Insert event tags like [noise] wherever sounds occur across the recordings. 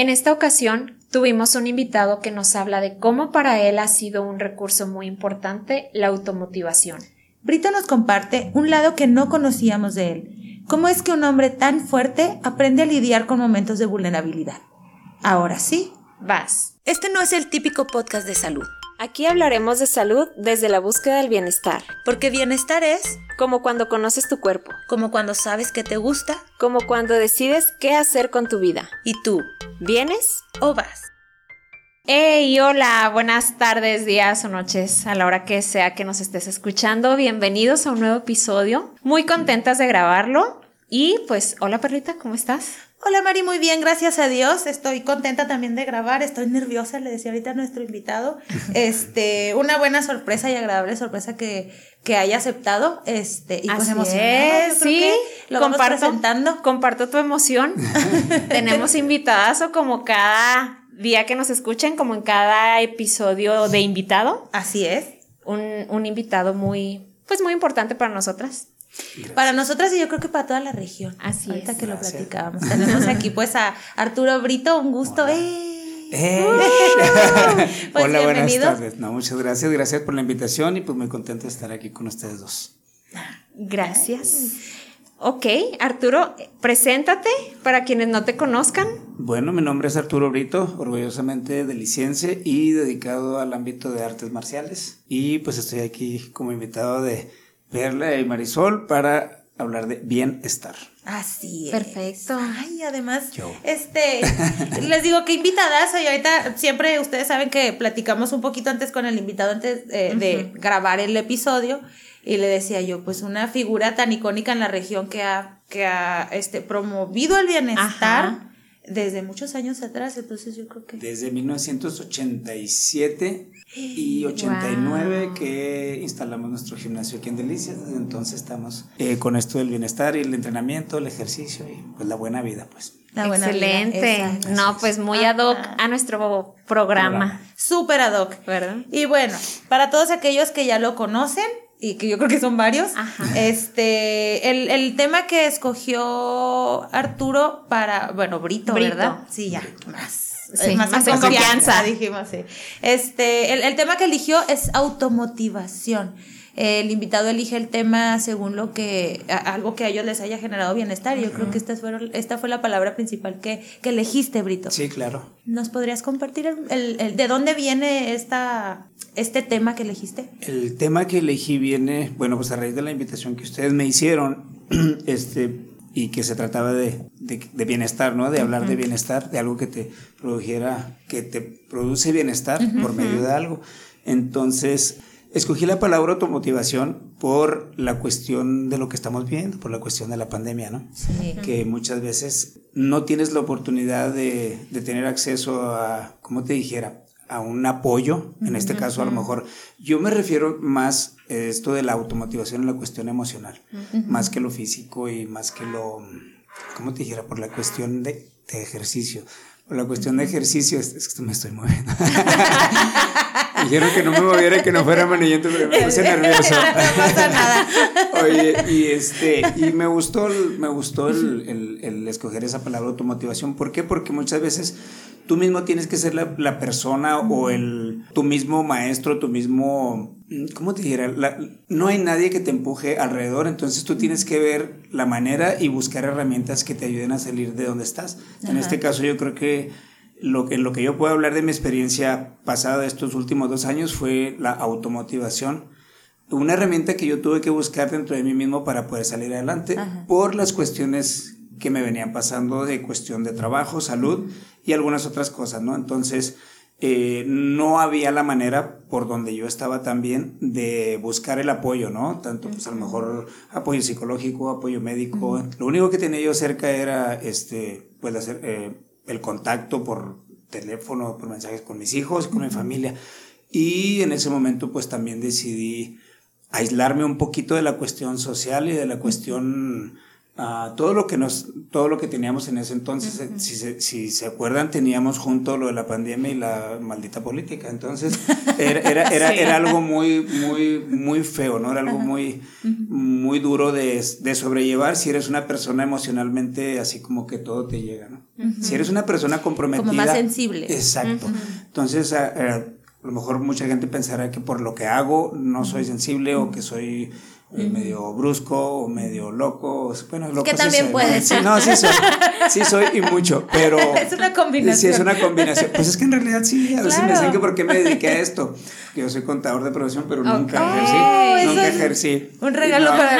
En esta ocasión tuvimos un invitado que nos habla de cómo para él ha sido un recurso muy importante la automotivación. Brito nos comparte un lado que no conocíamos de él. ¿Cómo es que un hombre tan fuerte aprende a lidiar con momentos de vulnerabilidad? Ahora sí, Vas. este no es el típico podcast de salud, Aquí hablaremos de salud desde la búsqueda del bienestar, porque bienestar es como cuando conoces tu cuerpo, como cuando sabes que te gusta como cuando decides qué hacer con tu vida. y tú ¿Vienes? o vas. Hey, hola, buenas tardes, días o noches, a la hora que sea que nos estés escuchando. Bienvenidos a un nuevo episodio. Muy contentas de grabarlo. Y pues, hola perrita, ¿cómo estás? Hola Mari, muy bien, gracias a Dios. Estoy contenta también de grabar. Estoy nerviosa, le decía ahorita a nuestro invitado. [laughs] Este, una buena sorpresa y agradable sorpresa que, que haya aceptado. Este, y pues Así emocionada. es, yo creo sí, lo vamos presentando. comparto tu emoción. [laughs] Tenemos invitadas o como cada día que nos escuchen, como en cada episodio de invitado, Así es. un, un invitado muy, pues muy importante para nosotras. Para nosotras y yo creo que para toda la región. Así Ahorita es. que lo Gracias. platicábamos. Tenemos aquí pues a Arturo Brito, un gusto. Hola. ¡Eh! ¡Eh! [laughs] Pues Hola, buenas tardes. No, muchas gracias. Gracias por la invitación y pues muy contento de estar aquí con ustedes dos. Gracias. Ok, Arturo, preséntate para quienes no te conozcan. Bueno, mi nombre es Arturo Brito, orgullosamente deliciense y dedicado al ámbito de artes marciales. Y pues estoy aquí como invitado de Perla y Marisol para hablar de bienestar. Así es. Perfecto. Ay, además, Yo. este, [laughs] les digo que invitadas, y ahorita siempre ustedes saben que platicamos un poquito antes con el invitado antes eh, de grabar el episodio, y le decía yo, pues una figura tan icónica en la región que ha, que ha este, promovido el bienestar Ajá. Desde muchos años atrás, entonces yo creo que... Desde 1987 y 89 que instalamos nuestro gimnasio aquí en Delicias. Desde entonces estamos eh, con esto del bienestar y el entrenamiento, el ejercicio y pues la buena vida, pues. la buena. Excelente. No, pues muy ad hoc a nuestro programa, Súper ad hoc. ¿verdad? Y bueno, para todos aquellos que ya lo conocen, y que yo creo que son varios, Ajá. este, el, el tema que escogió Arturo para, bueno, Brito, Brito. ¿verdad? Sí, ya, más. Sí, más en confianza. [laughs] dijimos, sí. Este, el, el tema que eligió es automotivación. El invitado elige el tema según lo que, a- algo que a ellos les haya generado bienestar. Yo creo que esta, fueron, esta fue la palabra principal que, que elegiste, Brito. Sí, claro. ¿Nos podrías compartir el, el- el- de dónde viene esta, este tema que elegiste? El tema que elegí viene, bueno, pues a raíz de la invitación que ustedes me hicieron, [clears throat] este, y que se trataba de, de- de bienestar, ¿no? De hablar de bienestar, de algo que te produjera, que te produce bienestar por medio de algo. Entonces, escogí la palabra automotivación por la cuestión de lo que estamos viendo, por la cuestión de la pandemia, ¿no? Sí. que muchas veces no tienes la oportunidad de, de tener acceso a, ¿cómo te dijera? a un apoyo, en este caso a lo mejor, yo me refiero más a esto de la automotivación en la cuestión emocional, más que lo físico y más que lo, ¿cómo te dijera? Por la cuestión de, de ejercicio. Por la cuestión de ejercicio, es, es que me estoy moviendo. [laughs] Dijeron que no me moviera y que no fuera manillento, pero me puse [laughs] nervioso. No pasa nada. Oye, y este, y me gustó, el- me gustó el, el- el escoger esa palabra automotivación. ¿Por qué? Porque muchas veces tú mismo tienes que ser la, la persona o el, tu mismo maestro, tu mismo, ¿cómo te dijera? La- no hay nadie que te empuje alrededor, entonces tú tienes que ver la manera y buscar herramientas que te ayuden a salir de donde estás. En este caso yo creo que lo que, lo que yo puedo hablar de mi experiencia pasada de estos últimos dos años fue la automotivación una herramienta que yo tuve que buscar dentro de mí mismo para poder salir adelante por las cuestiones que me venían pasando de cuestión de trabajo, salud y algunas otras cosas, ¿no? Entonces, eh, no había la manera por donde yo estaba también de buscar el apoyo, ¿no? Tanto, pues a lo mejor apoyo psicológico, apoyo médico. Lo único que tenía yo cerca era, este, pues, hacer, eh, el contacto por teléfono, por mensajes con mis hijos, con mi familia. Y en ese momento, pues, también decidí aislarme un poquito de la cuestión social y de la cuestión ah, todo lo que nos todo lo que teníamos en ese entonces. Si, se, si se acuerdan teníamos junto lo de la pandemia y la maldita política. Entonces era, era, era, [laughs] Sí. era algo muy muy muy feo no era algo muy muy duro de, de sobrellevar. Si eres una persona emocionalmente así como que todo te llega no Si eres una persona comprometida. Como más sensible. Exacto. Entonces, a, a lo mejor mucha gente pensará que por lo que hago no soy sensible o que soy eh, medio brusco o medio loco. Bueno, loco que también soy, puedes. Sí, no, sí soy. Sí soy y mucho, pero... [laughs] Es una combinación. Sí, es una combinación. Pues es que en realidad sí, a veces me Claro. dicen que por qué me dediqué a esto. [laughs] Yo soy contador de profesión, pero nunca Ok. ejercí. Oh, nunca ejercí. Un regalo No. para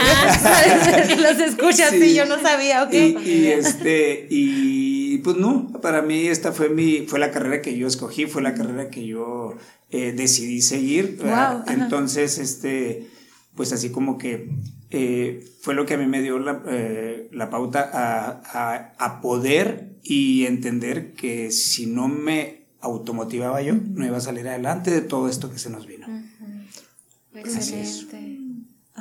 que [laughs] los escuchas Sí. y yo no sabía, ok. Y, y, este, y pues no, para mí esta fue mi, fue la carrera que yo escogí, fue la carrera que yo eh, decidí seguir. Wow. Entonces, este, pues así como que eh, fue lo que a mí me dio la, eh, la pauta a, a, a poder y entender que si no me automotivaba yo, no iba a salir adelante de todo esto que se nos vino. Así es. Excelente.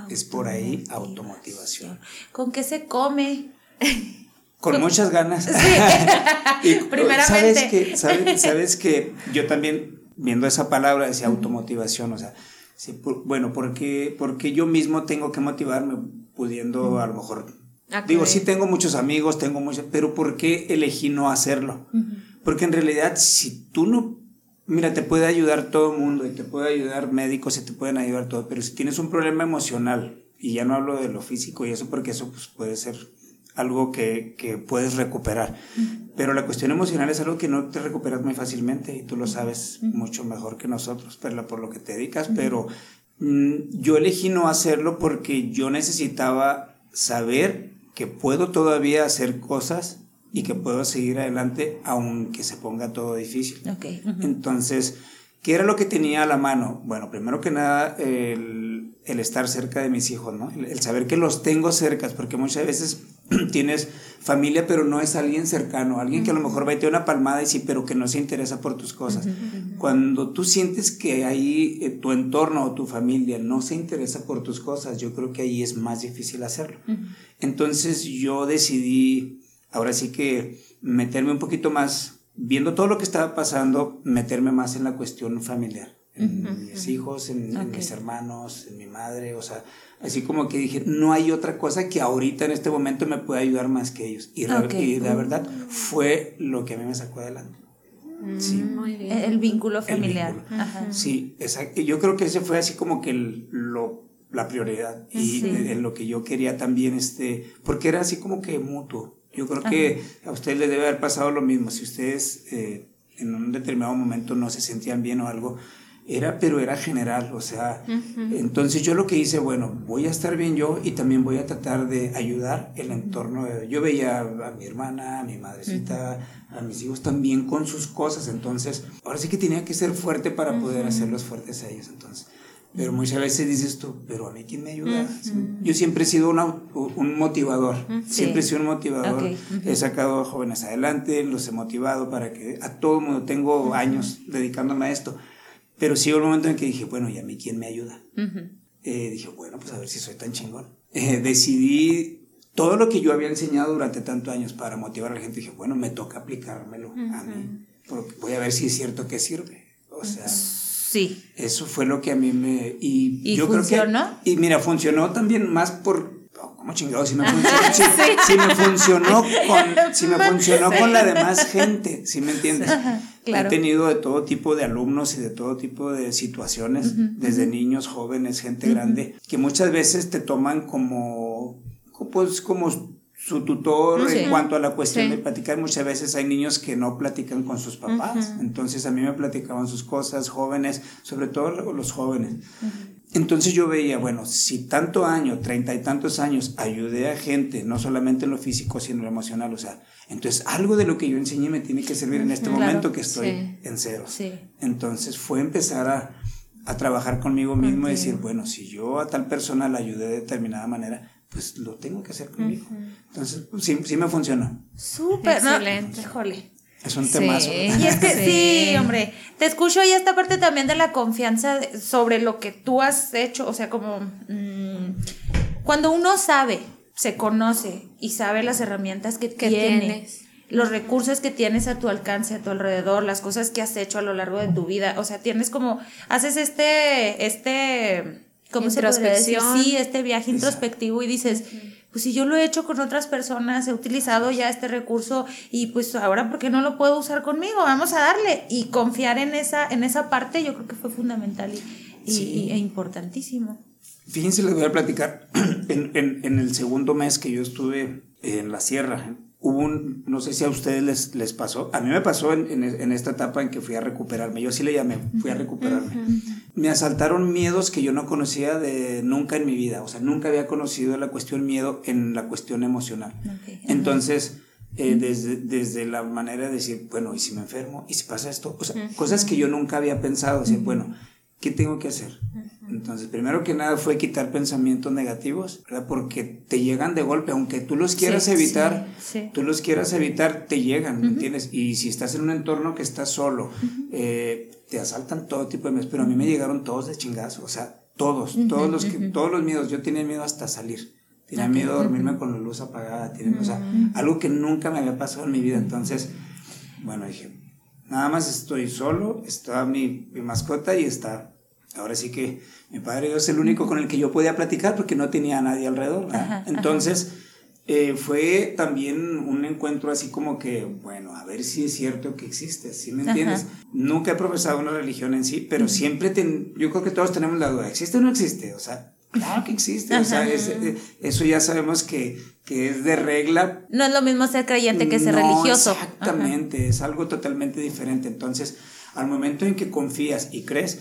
Es por ahí automotivación. ¿Con qué se come? [laughs] Con muchas ganas. [laughs] [laughs] Y, [laughs] Primeramente. ¿Sabes que, sabes, sabes que yo también, viendo esa palabra, decía automotivación, o sea, sí, por- bueno, porque, porque yo mismo tengo que motivarme pudiendo a lo mejor... Ok. Digo, sí tengo muchos amigos, tengo muchos, pero ¿por qué elegí no hacerlo? Porque en realidad, si tú no... Mira, te puede ayudar todo el mundo y te puede ayudar médicos y te pueden ayudar todo, pero si tienes un problema emocional, y ya no hablo de lo físico y eso porque eso pues, puede ser algo que, que puedes recuperar, pero la cuestión emocional es algo que no te recuperas muy fácilmente y tú lo sabes mucho mejor que nosotros, pero por lo que te dedicas, pero mm, yo elegí no hacerlo porque yo necesitaba saber que puedo todavía hacer cosas y que puedo seguir adelante aunque se ponga todo difícil. Ok. Entonces, ¿qué era lo que tenía a la mano? Bueno, primero que nada, el, el estar cerca de mis hijos, ¿no? El, el saber que los tengo cerca, porque muchas veces [clears throat] tienes familia, pero no es alguien cercano, alguien que a lo mejor va te da una palmada y sí, pero que no se interesa por tus cosas. Cuando tú sientes que ahí eh, tu entorno o tu familia no se interesa por tus cosas, yo creo que ahí es más difícil hacerlo. Entonces yo decidí, ahora sí que meterme un poquito más, viendo todo lo que estaba pasando, meterme más en la cuestión familiar, en mis hijos, en, mis hermanos, en mi madre, o sea, así como que dije, no hay otra cosa que ahorita en este momento me pueda ayudar más que ellos. Y, la- Ok. y la verdad fue lo que a mí me sacó adelante. Sí. Muy bien. El vínculo El familiar. vínculo. Ajá. Sí, exacto. Yo creo que ese fue así como que el- lo, la prioridad y Sí. de- en lo que yo quería también, este, porque era así como que mutuo. Yo creo que a usted le debe haber pasado lo mismo. Si ustedes eh, en un determinado momento no se sentían bien o algo, era, pero era general, o sea, entonces yo lo que hice, bueno, voy a estar bien yo y también voy a tratar de ayudar el entorno. de- yo veía a, mi hermana, a mi madrecita, a mis hijos también con sus cosas, entonces, ahora sí que tenía que ser fuerte para poder hacerlos fuertes a ellos, entonces. Pero muchas veces dices tú, pero a mí quién me ayuda. Yo siempre he sido una- un motivador, siempre he sido un motivador. Ok. He sacado a jóvenes adelante, los he motivado para que a todo el mundo, tengo años dedicándome a esto, pero sí hubo el momento en que dije, bueno, ¿y a mí quién me ayuda? Eh, dije, bueno, pues a ver si soy tan chingón. Eh, decidí todo lo que yo había enseñado durante tantos años para motivar a la gente, dije, bueno, me toca aplicármelo a mí, porque voy a ver si es cierto que sirve. O sea, Sí. eso fue lo que a mí me... Y, ¿Y yo funcionó? creo que... Y mira, funcionó también más por... oh, ¿Cómo chingado? Si me funcionó, si, [laughs] si me funcionó con, si me [laughs] funcionó con la demás gente, ¿sí me entiendes? Claro. He tenido de todo tipo de alumnos y de todo tipo de situaciones, desde niños, jóvenes, gente grande, que muchas veces te toman como, pues, como su tutor Sí. en cuanto a la cuestión Sí. de platicar. Muchas veces hay niños que no platican con sus papás, entonces a mí me platicaban sus cosas, jóvenes, sobre todo los jóvenes. Entonces yo veía, bueno, si tanto año, treinta y tantos años, ayudé a gente, no solamente en lo físico, sino en lo emocional, o sea, entonces algo de lo que yo enseñé me tiene que servir en este Claro. momento que estoy Sí. en ceros. Sí. Entonces fue empezar a, a trabajar conmigo mismo y decir, bueno, si yo a tal persona la ayudé de determinada manera, pues lo tengo que hacer conmigo. Entonces, pues, sí, sí me funcionó. Súper. ¿no? Excelente. Es un Sí. temazo. Y es que sí. Sí. hombre, te escucho y esta parte también de la confianza de- sobre lo que tú has hecho, o sea, como mm, cuando uno sabe, se conoce y sabe las herramientas que, Que tiene, tienes. los recursos que tienes a tu alcance, a tu alrededor, las cosas que has hecho a lo largo de tu vida, o sea, tienes como, haces este, este, ¿cómo se podría decir? Introspección. Sí, este viaje introspectivo y dices, pues si yo lo he hecho con otras personas, he utilizado ya este recurso y pues ahora, ¿por qué no lo puedo usar conmigo? Vamos a darle. Y confiar en esa, en esa parte yo creo que fue fundamental y, e importantísimo. Fíjense, les voy a platicar, [clears throat] en, en, en el segundo mes que yo estuve en la sierra, hubo un, no sé si a ustedes les, les pasó, a mí me pasó en, en, esta etapa en que fui a recuperarme, yo sí le llamé, fui a recuperarme. Me asaltaron miedos que yo no conocía de nunca en mi vida, o sea, nunca había conocido la cuestión miedo en la cuestión emocional. Entonces, eh, desde, desde la manera de decir, bueno, ¿y si me enfermo? ¿Y si pasa esto? O sea, cosas que yo nunca había pensado, decir, bueno, ¿qué tengo que hacer? Entonces, primero que nada fue quitar pensamientos negativos, ¿verdad? Porque te llegan de golpe, aunque tú los quieras evitar, tú los quieras evitar, te llegan, ¿me entiendes? Y si estás en un entorno que estás solo, eh, te asaltan todo tipo de miedos, pero a mí me llegaron todos de chingazo, o sea, todos, todos los que, todos los miedos, yo tenía miedo hasta salir. Tenía miedo de dormirme con la luz apagada, o sea, algo que nunca me había pasado en mi vida. Entonces, bueno, dije, nada más estoy solo, está mi, mi mascota y está ahora sí que mi padre es el único con el que yo podía platicar porque no tenía a nadie alrededor. Entonces, eh, fue también un encuentro así como que, bueno, a ver si es cierto que existe, ¿sí me entiendes? Nunca he profesado una religión en sí, pero siempre, yo creo que todos tenemos la duda, ¿existe o no existe? O sea, claro que existe, o sea, eh, eso ya sabemos que, que, es de regla. No es lo mismo ser creyente que ser religioso. Exactamente, es algo totalmente diferente. Entonces, al momento en que confías y crees,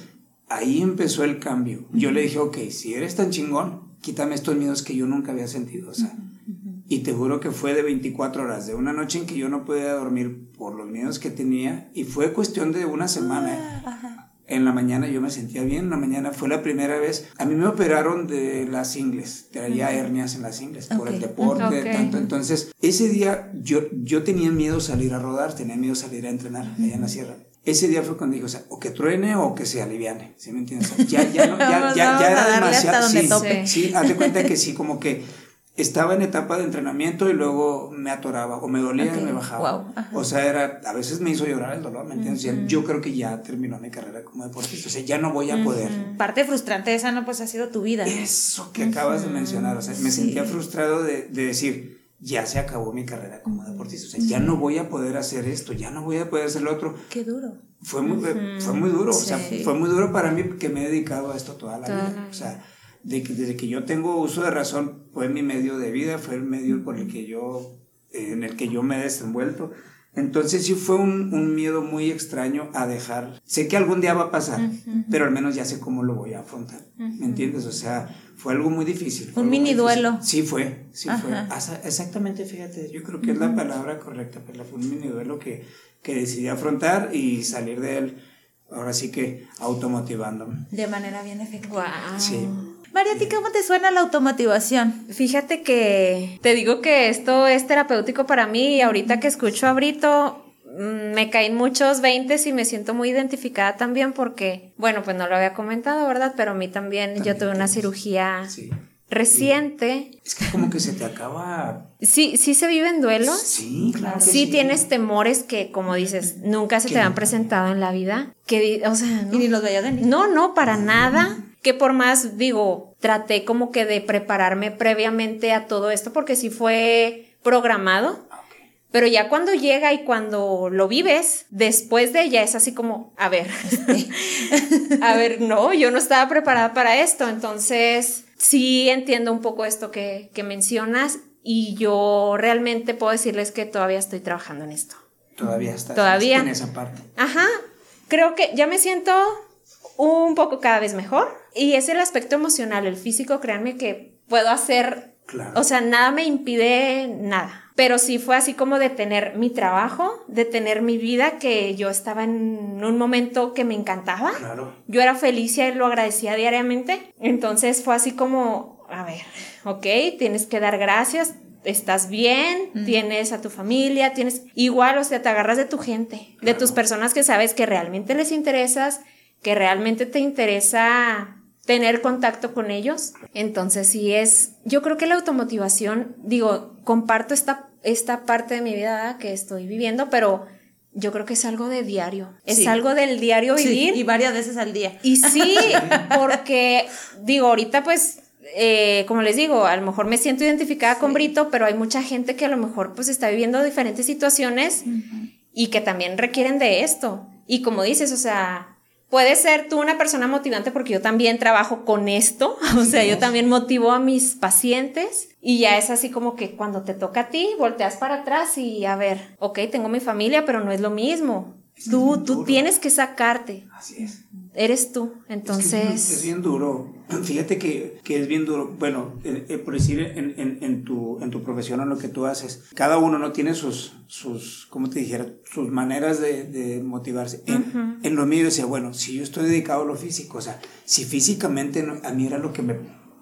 ahí empezó el cambio. Yo le dije, ok, si eres tan chingón, quítame estos miedos que yo nunca había sentido. O sea, y te juro que fue de 24 horas, de una noche en que yo no podía dormir por los miedos que tenía, y fue cuestión de una semana. Ah, en la mañana yo me sentía bien, en la mañana fue la primera vez. A mí me operaron de las ingles, traía hernias en las ingles por el deporte, tanto. Entonces, ese día yo, yo tenía miedo salir a rodar, tenía miedo salir a entrenar allá en la sierra ese día fue cuando dijo, o sea, o que truene o que se aliviane, ¿sí me entiendes? ya, ya, no, ya, [laughs] ya, ya era demasiado. Sí, sí, haz de cuenta que sí, como que estaba en etapa de entrenamiento y luego me atoraba o me dolía y me bajaba. o sea, era, a veces me hizo llorar el dolor, ¿me entiendes? Yo creo que ya terminó mi carrera como deportista, o sea, ya no voy a poder. Parte frustrante esa, ¿no? Pues ha sido tu vida. Eso que acabas de mencionar, o sea, me sentía frustrado de, de decir, ya se acabó mi carrera como deportista. O sea, ya no voy a poder hacer esto, ya no voy a poder hacer lo otro. Qué duro. Fue muy, fue muy duro, o sea, fue muy duro para mí que me he dedicado a esto toda la vida. O sea, de que, desde que yo tengo uso de razón, fue mi medio de vida, fue el medio por el que yo, en el que yo me he desenvuelto. Entonces sí fue un, un, miedo muy extraño a dejar. Sé que algún día va a pasar, pero al menos ya sé cómo lo voy a afrontar. ¿Me entiendes? O sea, fue algo muy difícil. Un mini duelo. Sí fue, sí fue. Exactamente, fíjate, yo creo que es la palabra correcta, pero fue un mini duelo que, que decidí afrontar y salir de él, ahora sí que automotivándome. De manera bien efectiva. Sí. María, ¿a ti cómo te suena la automotivación? Fíjate que te digo que esto es terapéutico para mí y ahorita que escucho a Brito, mm, me caen muchos veintes y me siento muy identificada también porque, bueno, pues no lo había comentado, ¿verdad? Pero a mí también, yo tuve una cirugía reciente. Es que como que se te acaba. Sí, sí se viven duelos. Sí, claro. Sí, tienes temores que, como dices, nunca se te han presentado en la vida. Que, o sea, no. Y ni los veía venir. No, no, para nada que por más digo, traté como que de prepararme previamente a todo esto porque sí fue programado. Pero ya cuando llega y cuando lo vives, después de ella es así como, a ver, [laughs] a ver, no, yo no estaba preparada para esto. Entonces, sí entiendo un poco esto que, que mencionas y yo realmente puedo decirles que todavía estoy trabajando en esto. Todavía estás todavía. en esa parte. Ajá, creo que ya me siento un poco cada vez mejor. Y es el aspecto emocional, el físico, créanme que puedo hacer, o sea, nada me impide nada. Pero sí fue así como de tener mi trabajo, de tener mi vida, que yo estaba en un momento que me encantaba. Yo era feliz y lo agradecía diariamente. Entonces fue así como, a ver, ok, tienes que dar gracias, estás bien, tienes a tu familia, tienes igual, o sea, te agarras de tu gente, de tus personas que sabes que realmente les interesas, que realmente te interesa tener contacto con ellos. Entonces, sí es, yo creo que la automotivación, digo, comparto esta, esta parte de mi vida que estoy viviendo, pero yo creo que es algo de diario, es algo del diario vivir. y varias veces al día. Y sí, [laughs] porque digo, ahorita pues eh, como les digo, a lo mejor me siento identificada con Brito, pero hay mucha gente que a lo mejor pues está viviendo diferentes situaciones y que también requieren de esto. Y como dices, o sea, puede ser tú una persona motivante porque yo también trabajo con esto, [laughs] o sea, yo también motivo a mis pacientes y ya es así como que cuando te toca a ti, volteas para atrás y a ver, ok, tengo mi familia, pero no es lo mismo. tú, tú tienes que sacarte. Así es eres tú. Entonces. Es, bien duro. [clears throat] Fíjate que, que, es bien duro. Bueno, eh, eh, por decir, en, en, en, tu, en tu profesión, en lo que tú haces, cada uno no tiene sus, sus como te dijera, sus maneras de, de motivarse. En, en, lo mío decía, bueno, si yo estoy dedicado a lo físico, o sea, si físicamente a mí era lo que me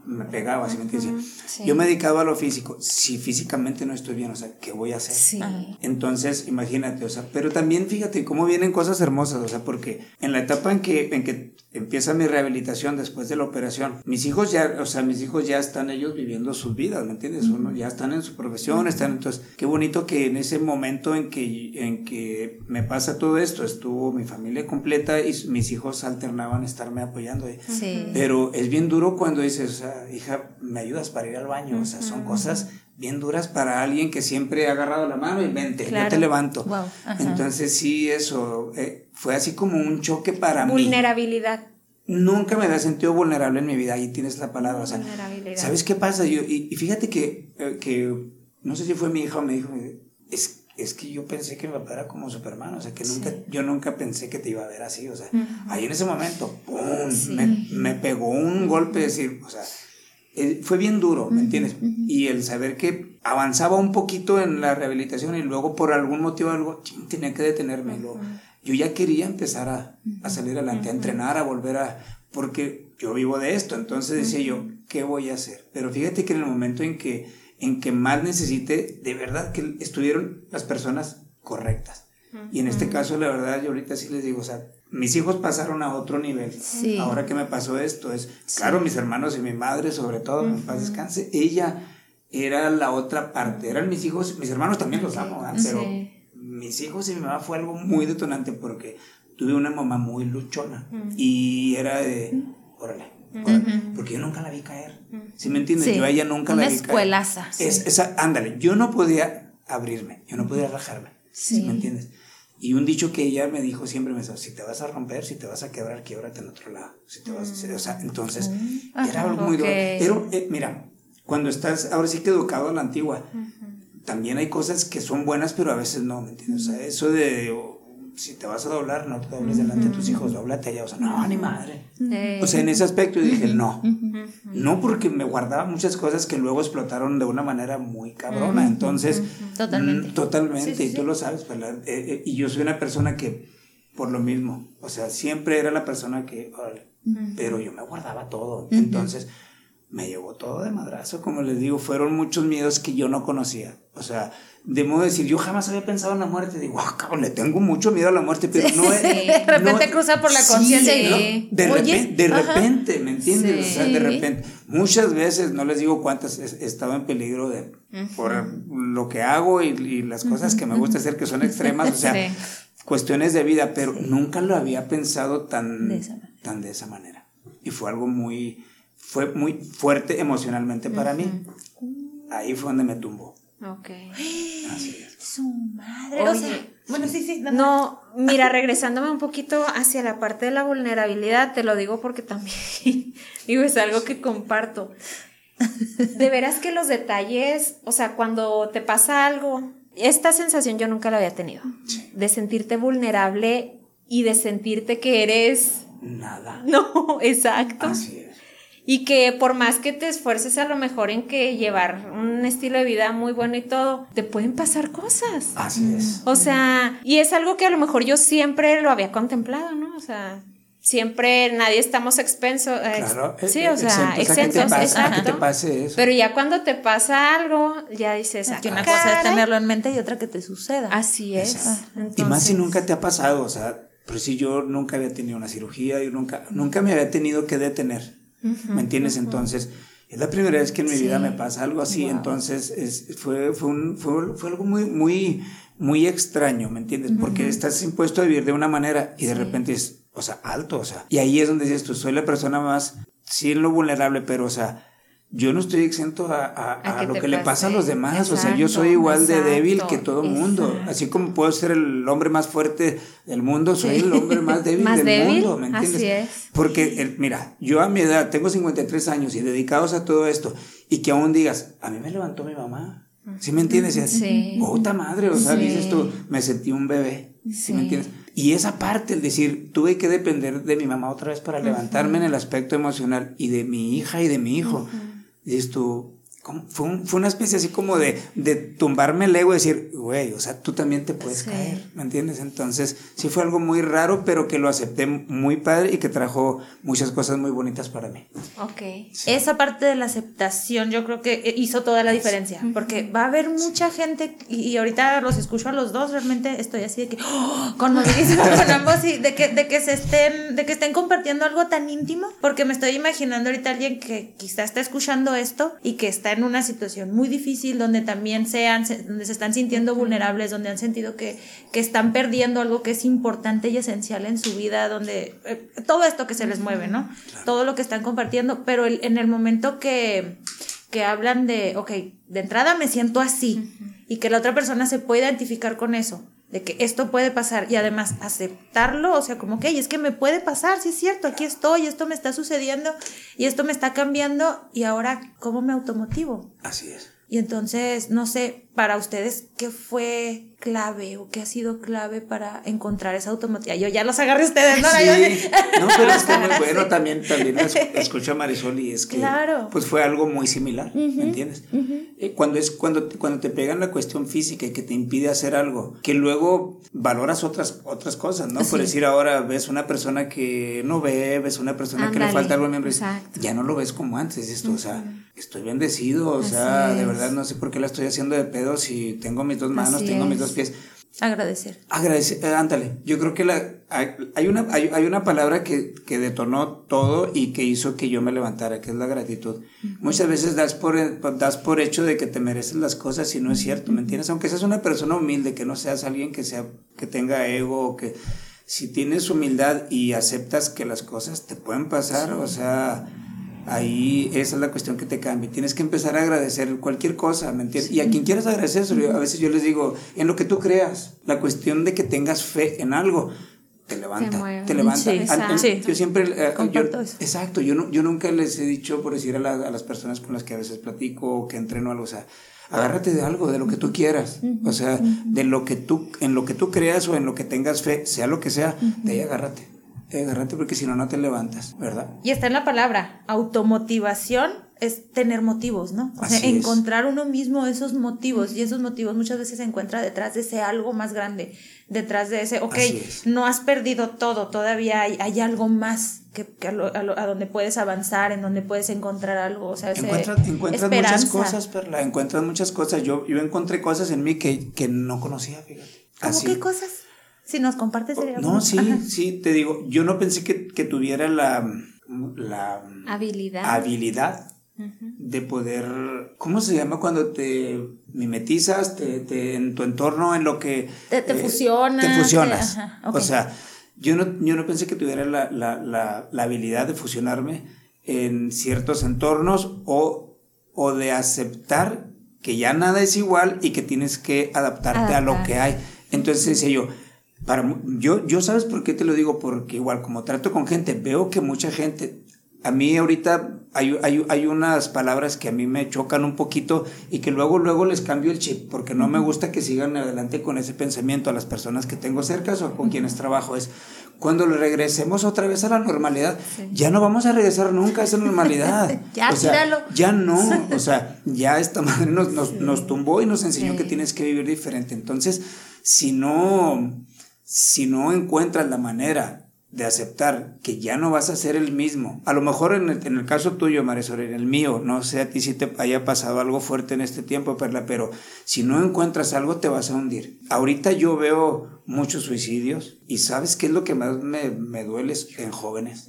me pegaba, ¿sí me entiendes? Yo me dedicaba a lo físico. Si físicamente no estoy bien, o sea, ¿qué voy a hacer? Sí. Entonces, imagínate, o sea, pero también fíjate cómo vienen cosas hermosas, o sea, porque en la etapa en que, en que empieza mi rehabilitación después de la operación, mis hijos ya, o sea, mis hijos ya están ellos viviendo sus vidas, ¿me entiendes? Uno, ya están en su profesión, están, entonces, qué bonito que en ese momento en que, en que me pasa todo esto, estuvo mi familia completa y mis hijos alternaban estarme apoyando. Sí. Pero es bien duro cuando dices, o sea, hija, me ayudas para ir al baño, o sea, son cosas bien duras para alguien que siempre ha agarrado la mano y vente, yo te levanto. Entonces sí, eso eh, fue así como un choque para mí. Vulnerabilidad. Nunca me había sentido vulnerable en mi vida, ahí tienes la palabra. O sea, ¿sabes qué pasa? Yo, y, fíjate que, eh, que, no sé si fue mi hija o me dijo, es, es que yo pensé que mi papá era como Superman, o sea, que nunca, yo nunca pensé que te iba a ver así, o sea, ahí en ese momento, ¡pum! Me, me, pegó un golpe, decir, o sea, eh, fue bien duro, ¿me entiendes? Y el saber que avanzaba un poquito en la rehabilitación y luego por algún motivo algo tenía que detenerme. yo ya quería empezar a, a, salir adelante, a entrenar, a volver a... porque yo vivo de esto, entonces decía yo, ¿qué voy a hacer? Pero fíjate que en el momento en que, en que más necesité, de verdad que estuvieron las personas correctas. Y en este caso, la verdad, yo ahorita sí les digo, o sea, mis hijos pasaron a otro nivel. Ahora que me pasó esto, es, claro, mis hermanos y mi madre, sobre todo, en paz descanse, ella era la otra parte, eran mis hijos, mis hermanos también los amo, pero mis hijos y mi mamá fue algo muy detonante porque tuve una mamá muy luchona y era de, órale, porque yo nunca la vi caer. ¿Sí me entiendes? Yo a ella nunca la vi escuelaza, caer. Es, esa, ándale, yo no podía abrirme, yo no podía rajarme. ¿Sí. me entiendes? Y un dicho que ella me dijo siempre me dijo, si te vas a romper, si te vas a quebrar, quiebrate en otro lado. Si te vas a, o sea, entonces, era algo muy duro. Pero, eh, mira, cuando estás, ahora sí que educado a la antigua, también hay cosas que son buenas, pero a veces no, ¿me entiendes? O sea, eso de, si te vas a doblar, no te dobles delante de tus hijos, doblate allá. O sea, no, ni madre. O sea, en ese aspecto yo dije, no. No porque me guardaba muchas cosas que luego explotaron de una manera muy cabrona. Entonces, totalmente. Mm, totalmente, y tú lo sabes, ¿verdad? Eh, eh, y yo soy una persona que, por lo mismo, o sea, siempre era la persona que, pero yo me guardaba todo. Entonces, me llevó todo de madrazo, como les digo, fueron muchos miedos que yo no conocía. O sea, de modo de decir, yo jamás había pensado en la muerte. Digo, ah, cabrón, le tengo mucho miedo a la muerte, pero no es. de repente cruza por la conciencia y. De, repente, de repente, ¿me entiendes? O sea, de repente. Muchas veces, no les digo cuántas, he estado en peligro de, por lo que hago y, las cosas que me gusta hacer que son extremas, o sea, cuestiones de vida, pero nunca lo había pensado tan de tan de esa manera. Y fue algo muy, fue muy fuerte emocionalmente para mí. Ahí fue donde me tumbó. Ok. Su madre. o sea, bueno, sí, sí. No, mira, regresándome un poquito hacia la parte de la vulnerabilidad, te lo digo porque también, [laughs] digo, es algo que comparto. De veras que los detalles, o sea, cuando te pasa algo, esta sensación yo nunca la había tenido. De sentirte vulnerable y de sentirte que eres... Nada. [laughs] No, exacto. Así es. Y que por más que te esfuerces a lo mejor en que llevar un estilo de vida muy bueno y todo, te pueden pasar cosas. Así es. O sea, y es algo que a lo mejor yo siempre lo había contemplado, ¿no? O sea, siempre nadie estamos expensos. Claro, sí, e- o sea, exentos, exacto. Pero ya cuando te pasa algo, ya dices, que una cosa es tenerlo en mente y otra que te suceda. Así es. Y más si nunca te ha pasado, o sea, pero si yo nunca había tenido una cirugía, y nunca, nunca me había tenido que detener. ¿Me entiendes? Entonces, es la primera vez que en mi vida me pasa algo así, entonces es, fue, fue, un, fue, fue, algo muy, muy, muy extraño, ¿me entiendes? Porque estás impuesto a vivir de una manera y de repente es, o sea, alto, o sea, y ahí es donde dices tú, soy la persona más, sí en lo vulnerable, pero, o sea, yo no estoy exento a, a, A a que lo que le pasa a los demás. o sea, yo soy igual de débil que todo el mundo. Así como puedo ser el hombre más fuerte del mundo, soy Sí. el hombre más débil [laughs] Más del débil, mundo. ¿Me entiendes? así es. Porque, el- mira, yo a mi edad tengo 53 años y dedicados a todo esto, y que aún digas, a mí me levantó mi mamá. ¿Sí me entiendes? Y así, Sí. puta madre, o sea, Sí. dices tú, me sentí un bebé. ¿Sí, me entiendes? Y esa parte, el decir, tuve que depender de mi mamá otra vez para levantarme en el aspecto emocional y de mi hija y de mi hijo. ¿Cómo? Fue, un- fue una especie así como de, de tumbarme el ego y decir, güey, o sea, tú también te puedes Sí. caer, ¿me entiendes? Entonces, sí fue algo muy raro, pero que lo acepté muy padre y que trajo muchas cosas muy bonitas para mí. Ok. Esa parte de la aceptación yo creo que hizo toda la diferencia, porque va a haber mucha gente, y, y ahorita los escucho a los dos, realmente estoy así de que, ¡oh! conmovidísima [laughs] con ambos, y de que, de que se estén, de que estén compartiendo algo tan íntimo, porque me estoy imaginando ahorita alguien que quizá está escuchando esto y que está en una situación muy difícil, donde también sean, se- donde se están sintiendo vulnerables, donde han sentido que, que están perdiendo algo que es importante y esencial en su vida, donde eh, todo esto que se les mueve, ¿no? Todo lo que están compartiendo, pero el- en el momento que, que hablan de, ok, de entrada me siento así y que la otra persona se puede identificar con eso, de que esto puede pasar y además aceptarlo, o sea, como que "Ey, es que me puede pasar, sí es cierto, aquí estoy, esto me está sucediendo y esto me está cambiando y ahora, ¿cómo me automotivo? Así es. Y entonces, no sé, para ustedes, ¿qué fue clave o qué ha sido clave para encontrar esa automotivación? Yo ya los agarré a ustedes, ¿no? Sí, no, pero es que muy [laughs] Sí. bueno también, también la [laughs] esc- escucho a Marisol y es que Claro. pues fue algo muy similar, ¿me entiendes? Eh, cuando es cuando te, cuando te pegan la cuestión física y que te impide hacer algo, que luego valoras otras otras cosas, ¿no? Por Sí. decir ahora ves una persona que no ve, ves una persona que le falta algo en exacto. ya no lo ves como antes, dices tú, o sea, estoy bendecido, o sea, Así de es. verdad no sé por qué la estoy haciendo de pedo si tengo mis dos manos, Así tengo mis dos pies. Agradecer. Agradecer, eh, ándale. Yo creo que la, hay, una, hay, hay una palabra que, que detonó todo y que hizo que yo me levantara, que es la gratitud. Muchas veces das por, das por hecho de que te mereces las cosas y no es cierto, ¿me entiendes? Aunque seas una persona humilde, que no seas alguien que, sea, que tenga ego, o que si tienes humildad y aceptas que las cosas te pueden pasar, o sea, ahí esa es la cuestión que te cambia. Tienes que empezar a agradecer cualquier cosa, ¿me entiendes? Y a quien quieras agradecer, a veces yo les digo, en lo que tú creas, la cuestión de que tengas fe en algo, te levanta, Te levanta. Sí. Sí. Yo siempre, eh, yo- exacto, yo, no, yo nunca les he dicho, por decir a, la- a las personas con las que a veces platico o que entreno algo, o sea, agárrate de algo, de lo que tú quieras, o sea, de lo que tú, en lo que tú creas o en lo que tengas fe, sea lo que sea, agárrate, de ahí agárrate porque si no, no te levantas, ¿verdad? Y está en la palabra, automotivación es tener motivos, ¿no? O sea, Así es. encontrar uno mismo esos motivos y esos motivos muchas veces se encuentra detrás de ese algo más grande, detrás de ese, ok, es. no has perdido todo, todavía hay, hay algo más que, que a, lo- a lo- a donde puedes avanzar, en donde puedes encontrar algo, o sea, ese- Encuentras, encuentras muchas cosas, Perla, encuentras muchas cosas. Yo, yo encontré cosas en mí que, que no conocía, fíjate. ¿Cómo Así. qué cosas? Si nos compartes sería No, sí, Ajá. sí, te digo, yo no pensé que, que tuviera la, la Habilidad. habilidad de poder, ¿cómo se llama cuando te mimetizas te, te- en tu entorno, en lo que... Te- te fusionas, Te fusionas. te- ajá, ok. O sea, yo no, yo no pensé que tuviera la, la, la, la habilidad de fusionarme en ciertos entornos o, o de aceptar que ya nada es igual y que tienes que adaptarte a lo que hay. Entonces decía yo, para, yo, yo sabes por qué te lo digo, porque igual como trato con gente, veo que mucha gente, a mí ahorita hay, hay, hay unas palabras que a mí me chocan un poquito y que luego, luego les cambio el chip, porque no me gusta que sigan adelante con ese pensamiento a las personas que tengo cerca o con quienes trabajo. Es cuando regresemos otra vez a la normalidad, ya no vamos a regresar nunca a esa normalidad. [laughs] Ya, O sea, ya no, [laughs] o sea, ya esta madre nos, nos, nos tumbó y nos enseñó Sí. que tienes que vivir diferente. Entonces, si no, si no encuentras la manera de aceptar que ya no vas a ser el mismo, a lo mejor en el, en el caso tuyo, Marisol, en el mío, no sé a ti si te haya pasado algo fuerte en este tiempo, Perla, pero si no encuentras algo te vas a hundir. Ahorita yo veo muchos suicidios y ¿sabes qué es lo que más me, me duele en jóvenes?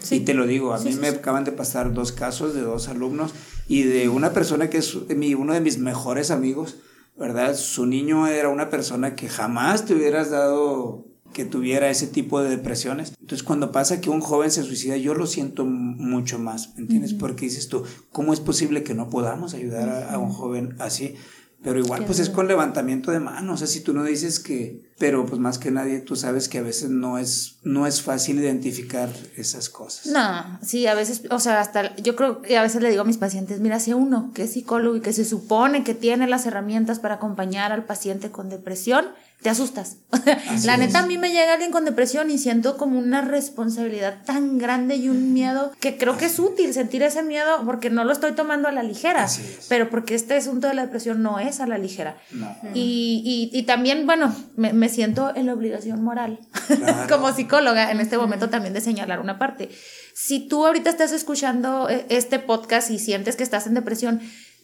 Sí. Y te lo digo, a Sí, mí sí, me acaban de pasar dos casos de dos alumnos y de una persona que es mi, uno de mis mejores amigos, ¿verdad? Su niño era una persona que jamás te hubieras dado que tuviera ese tipo de depresiones. Entonces, cuando pasa que un joven se suicida, yo lo siento mucho más, ¿me entiendes? Porque dices tú, ¿cómo es posible que no podamos ayudar a, a un joven así? Pero igual, pues es con levantamiento de manos. O sea, si tú no dices que. Pero pues más que nadie, tú sabes que a veces no es, no es fácil identificar esas cosas. No, sí, a veces, o sea, hasta yo creo que a veces le digo a mis pacientes, mira, si uno que es psicólogo y que se supone que tiene las herramientas para acompañar al paciente con depresión, te asustas. [laughs] la neta, a mí me llega alguien con depresión y siento como una responsabilidad tan grande y un miedo que creo que es útil sentir ese miedo porque no lo estoy tomando a la ligera, pero porque este asunto de la depresión no es a la ligera. Y, y, también, bueno, me, me, siento en la obligación moral [laughs] como psicóloga en este momento también de señalar una parte. Si tú ahorita estás escuchando eh, este podcast y sientes que estás en depresión,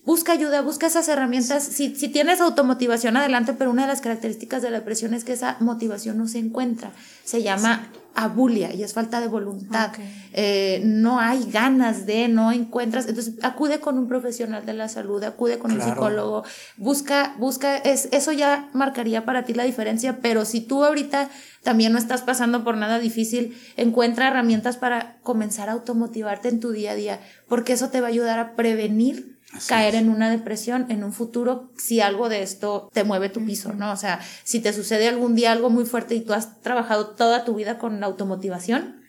busca ayuda, busca esas herramientas. Si, si, tienes automotivación, adelante, pero una de las características de la depresión es que esa motivación no se encuentra. Se llama abulia y es falta de voluntad. Eh, no hay ganas de, no encuentras. Entonces, acude con un profesional de la salud, acude con un psicólogo, busca, busca, es, eso ya marcaría para ti la diferencia, pero si tú ahorita también no estás pasando por nada difícil, encuentra herramientas para comenzar a automotivarte en tu día a día, porque eso te va a ayudar a prevenir caer en una depresión en un futuro si algo de esto te mueve tu piso, ¿no? O sea, si te sucede algún día algo muy fuerte y tú has trabajado toda tu vida con la automotivación,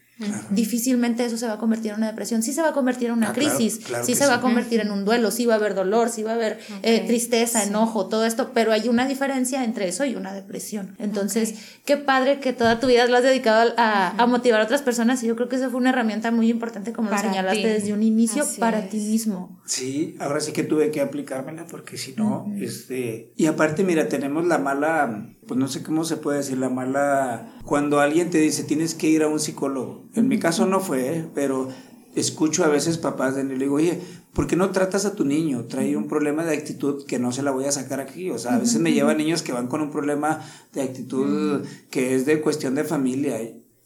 difícilmente eso se va a convertir en una depresión. Sí se va a convertir en una ah, crisis, sí se va a convertir en un duelo, sí va a haber dolor, sí va a haber eh, tristeza, enojo, todo esto, pero hay una diferencia entre eso y una depresión. Entonces, qué padre que toda tu vida lo has dedicado a, motivar a otras personas. Y yo creo que esa fue una herramienta muy importante, como lo señalaste desde un inicio, para ti mismo. Sí, ahora sí que tuve que aplicármela porque si no, este... Y aparte, mira, tenemos la mala pues no sé cómo se puede decir, la mala... Cuando alguien te dice, tienes que ir a un psicólogo. En mi caso no fue, ¿eh? pero escucho a veces papás de y le digo, oye, ¿por qué no tratas a tu niño? Trae un problema de actitud que no se la voy a sacar aquí. O sea, a veces me llevan niños que van con un problema de actitud que es de cuestión de familia.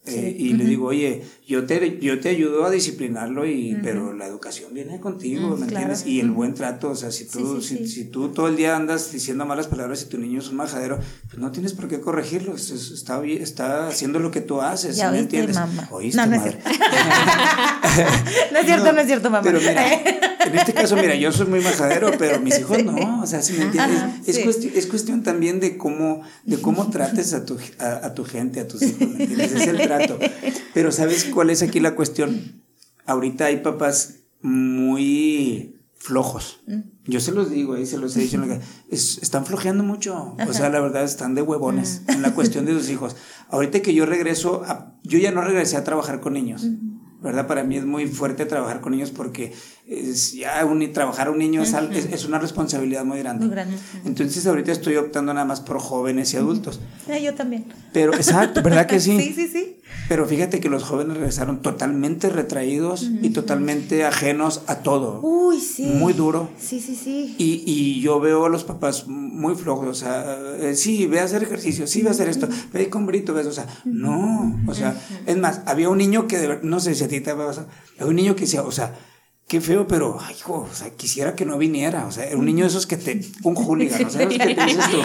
Eh, y le digo, oye, yo te, yo te ayudo a disciplinarlo, y, pero la educación viene contigo, ¿me entiendes? Y el buen trato, o sea, si tú, si, si, tú todo el día andas diciendo malas palabras y tu niño es un majadero, pues no tienes por qué corregirlo, está, está haciendo lo que tú haces, ¿me entiendes? Mamá. ¿Oíste, no, no Es cierto. [laughs] no es cierto, no, es cierto, mamá. Pero mira, en este caso, mira, yo soy muy majadero, pero mis hijos no, o sea, si me entiendes, es, cuestión, es cuestión también de cómo, de cómo [laughs] trates a tu, a, a tu gente, a tus hijos, ¿me entiendes? Es el pero ¿sabes cuál es aquí la cuestión? Ahorita hay papás muy flojos. Yo se los digo, ahí se los he dicho, están flojeando mucho. O sea, la verdad, están de huevones en la cuestión de sus hijos. Ahorita que yo regreso, yo ya no regresé a trabajar con niños. ¿verdad? Para mí es muy fuerte trabajar con niños porque es, ya un, trabajar un niño es, es, una responsabilidad muy grande. Muy grande. Entonces ahorita estoy optando nada más por jóvenes y adultos. yo también. Pero exacto, ¿verdad que [laughs] sí? sí, sí, sí. Pero fíjate que los jóvenes regresaron totalmente retraídos y totalmente ajenos a todo. Uy, sí. Muy duro. Sí, sí, sí. Y, y yo veo a los papás muy flojos, o sea, eh, sí, ve a hacer ejercicio, sí, ve a hacer esto, ve con Brito, ves, o sea, no, o sea, es más, había un niño que, no sé si a ti te va a pasar, había un niño que decía, o sea, qué feo, pero, ay, hijo, o sea, quisiera que no viniera. O sea, un niño de esos que te. Un hooligan, o sea, esos que te dices tú,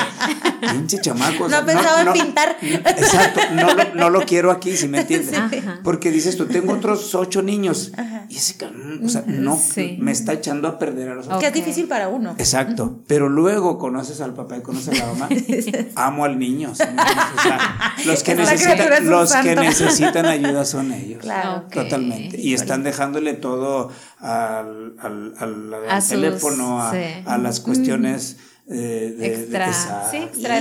pinche chamaco. no pensaba en pintar. Exacto, no lo, no lo, quiero aquí, si me entiendes. Porque dices tú, tengo otros ocho niños. Y ese o sea, no, me está echando a perder a los otros. Que es difícil para uno. Exacto. Pero luego conoces al papá y conoces a la mamá. [laughs] Amo al niño. O sea, los que, necesitan, los que necesitan ayuda son ellos. Claro. Totalmente. Y están dejándole todo al, al, al, teléfono, a, las cuestiones. Eh, de, extra, sí, extra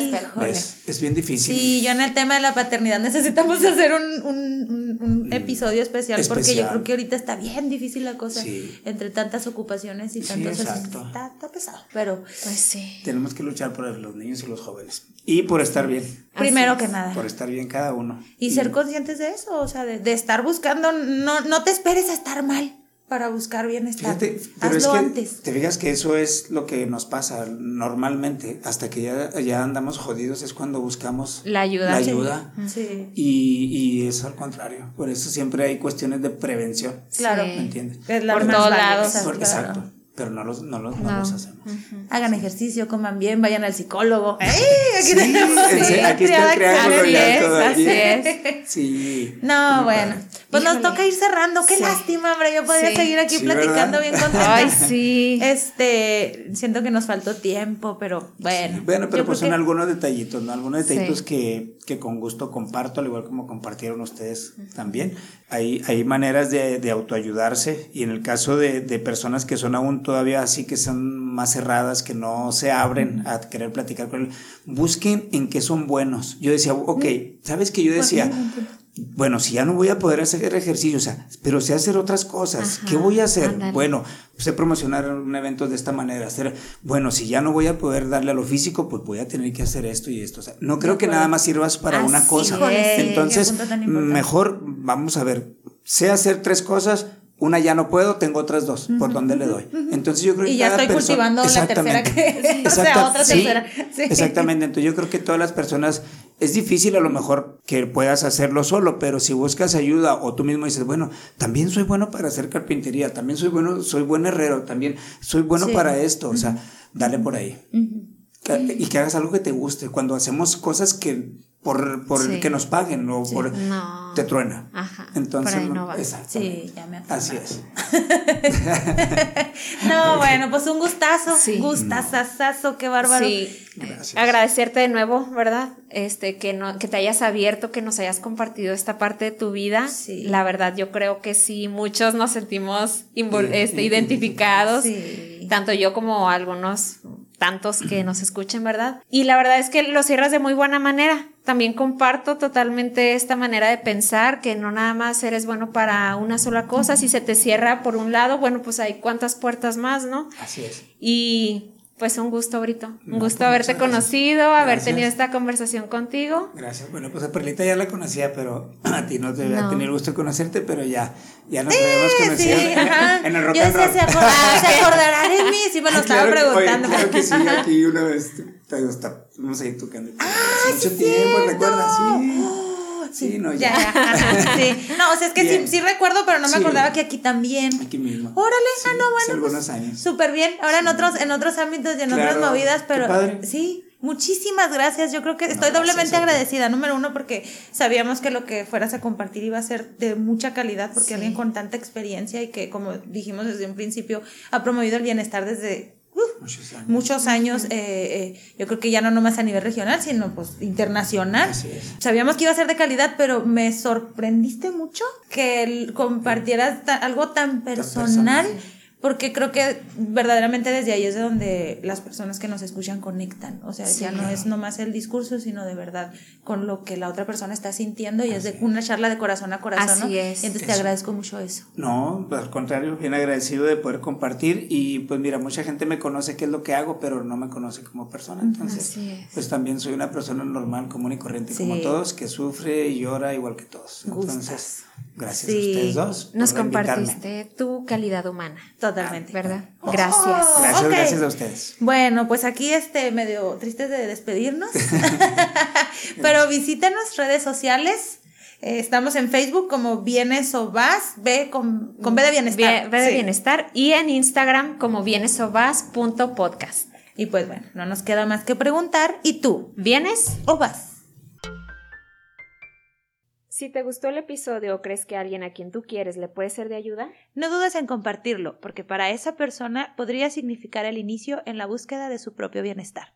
es, es, bien difícil. Sí, yo en el tema de la paternidad necesitamos [laughs] hacer un, un, un, mm. episodio especial, porque yo creo que ahorita está bien difícil la cosa entre tantas ocupaciones y tantos exacto. Está, está, pesado, pero pues sí. Tenemos que luchar por los niños y los jóvenes y por estar bien. Primero que nada. Por estar bien cada uno. Y, ser conscientes de eso, o sea, de, de estar buscando, no, no te esperes a estar mal para buscar bienestar. Fíjate, pero es que antes. te fijas que eso es lo que nos pasa normalmente, hasta que ya, ya andamos jodidos es cuando buscamos la ayuda. La ayuda. Sí. Y, y es al contrario, por eso siempre hay cuestiones de prevención. Claro. ¿Me entiendes? por todos lados. exacto. Pero no los, no los, no. los hacemos. Hagan ejercicio, coman bien, vayan al psicólogo. ¡Ey! Aquí Sí, tenemos ese- aquí está el triángulo Así es, todavía. así es. Sí. No, bueno. padre. Pues nos Híjole. toca ir cerrando. Qué Sí. lástima, hombre. Yo podría Sí. seguir aquí Sí, platicando ¿verdad? bien [laughs] contenta. Ay, sí. Este, siento que nos faltó tiempo, pero bueno. Bueno, pero Yo pues son que- algunos detallitos, ¿no? Algunos detallitos Sí. que, que con gusto comparto, al igual como compartieron ustedes también. Hay, hay maneras de, de autoayudarse y en el caso de, de personas que son aún todavía así, que son más cerradas, que no se abren a querer platicar con él, busquen en qué son buenos. Yo decía, ok, ¿sabes que Yo decía, bueno, si ya no voy a poder hacer ejercicio, o sea, pero sé hacer otras cosas, Ajá, ¿qué voy a hacer? ándale. Bueno, sé promocionar un evento de esta manera, hacer, bueno, si ya no voy a poder darle a lo físico, pues voy a tener que hacer esto y esto. O sea, no creo que nada más sirvas para una Así cosa. es. Entonces, mejor vamos a ver, sé hacer tres cosas, una ya no puedo, tengo otras dos, ¿por dónde le doy? Entonces yo creo que Y ya cada estoy cultivando la tercera que- [laughs] o sea, otra sí, tercera. Sí. Exactamente, entonces yo creo que todas las personas, es difícil a lo mejor que puedas hacerlo solo, pero si buscas ayuda o tú mismo dices, bueno, también soy bueno para hacer carpintería, también soy bueno, soy buen herrero, también soy bueno Sí. para esto, o sea, dale por ahí. Y que hagas algo que te guste. Cuando hacemos cosas que por, por Sí. que nos paguen o por No. te truena. Ajá, Entonces, por ahí no va. exactamente. Sí, ya me Así es. [laughs] No, bueno, pues un gustazo. Sí. Gustazazazo, qué bárbaro. Sí, Gracias. agradecerte de nuevo, ¿verdad? Este, que no, que te hayas abierto, que nos hayas compartido esta parte de tu vida. Sí. La verdad, yo creo que sí, muchos nos sentimos este, identificados. Sí. Tanto yo como algunos tantos que nos escuchen, ¿verdad? Y la verdad es que lo cierras de muy buena manera. También comparto totalmente esta manera de pensar que no nada más eres bueno para una sola cosa. Si se te cierra por un lado, bueno, pues hay cuántas puertas más, ¿no? Así es. Y pues un gusto, Brito. Un No, gusto pues, haberte gracias. conocido, haber Gracias. tenido esta conversación contigo. Gracias. Bueno, pues a Perlita ya la conocía, pero [clears throat] a ti no te No. tenido el gusto de conocerte, pero ya, ya nos habíamos conocido Sí, en, el rock Yo and. ¿se, acordará, ¿se acordará de mí? Sí me lo Ah, estaba oye, preguntando. claro que sí, [laughs] aquí una vez te vamos a ir Hace mucho tiempo, ¿recuerdas? Sí. [gasps] Sí, no, ya. Ya, ya. [laughs] Sí. No, o sea, es que sí, sí recuerdo, pero no me Sí. acordaba que aquí también. Aquí mismo. Órale, Sí, ah, no, hace bueno. algunos pues, años. Súper bien. Ahora en otros, en otros ámbitos y en Claro, otras movidas, qué pero padre. sí. Muchísimas gracias. Yo creo que estoy doblemente agradecida. Número uno, porque sabíamos que lo que fueras a compartir iba a ser de mucha calidad, porque alguien con tanta experiencia y que, como dijimos desde un principio, ha promovido el bienestar desde uh, Muchos años. muchos años, eh, eh, yo creo que ya no nomás a nivel regional, sino pues internacional. Así es. Sabíamos que iba a ser de calidad, pero me sorprendiste mucho que compartieras ta- algo tan personal, personal. Porque creo que verdaderamente desde ahí es de donde las personas que nos escuchan conectan. O sea, Sí. ya no es nomás el discurso, sino de verdad con lo que la otra persona está sintiendo y es de una charla de corazón a corazón. Así ¿no? es. Y entonces te agradezco mucho eso. No, al contrario, bien agradecido de poder compartir y pues mira, mucha gente me conoce qué es lo que hago, pero no me conoce como persona, entonces Así es. pues también soy una persona normal, común y corriente como todos, que sufre y llora igual que todos. Gustas. Gracias Sí. a ustedes dos. Nos invitarme. compartiste tu calidad humana, Totalmente. ¿verdad? Oh. Gracias. Gracias, gracias a ustedes. Bueno, pues aquí este medio tristes de despedirnos. [laughs] Pero visítenos redes sociales. Eh, estamos en Facebook como Vienes o Vas, B con, con B de bienestar. De Sí. bienestar y en Instagram como bienesobas.podcast. Y pues bueno, no nos queda más que preguntar. ¿Y tú? ¿Vienes? ¿O vas? Si te gustó el episodio o crees que alguien a quien tú quieres le puede ser de ayuda, No dudes en compartirlo, porque para esa persona podría significar el inicio en la búsqueda de su propio bienestar.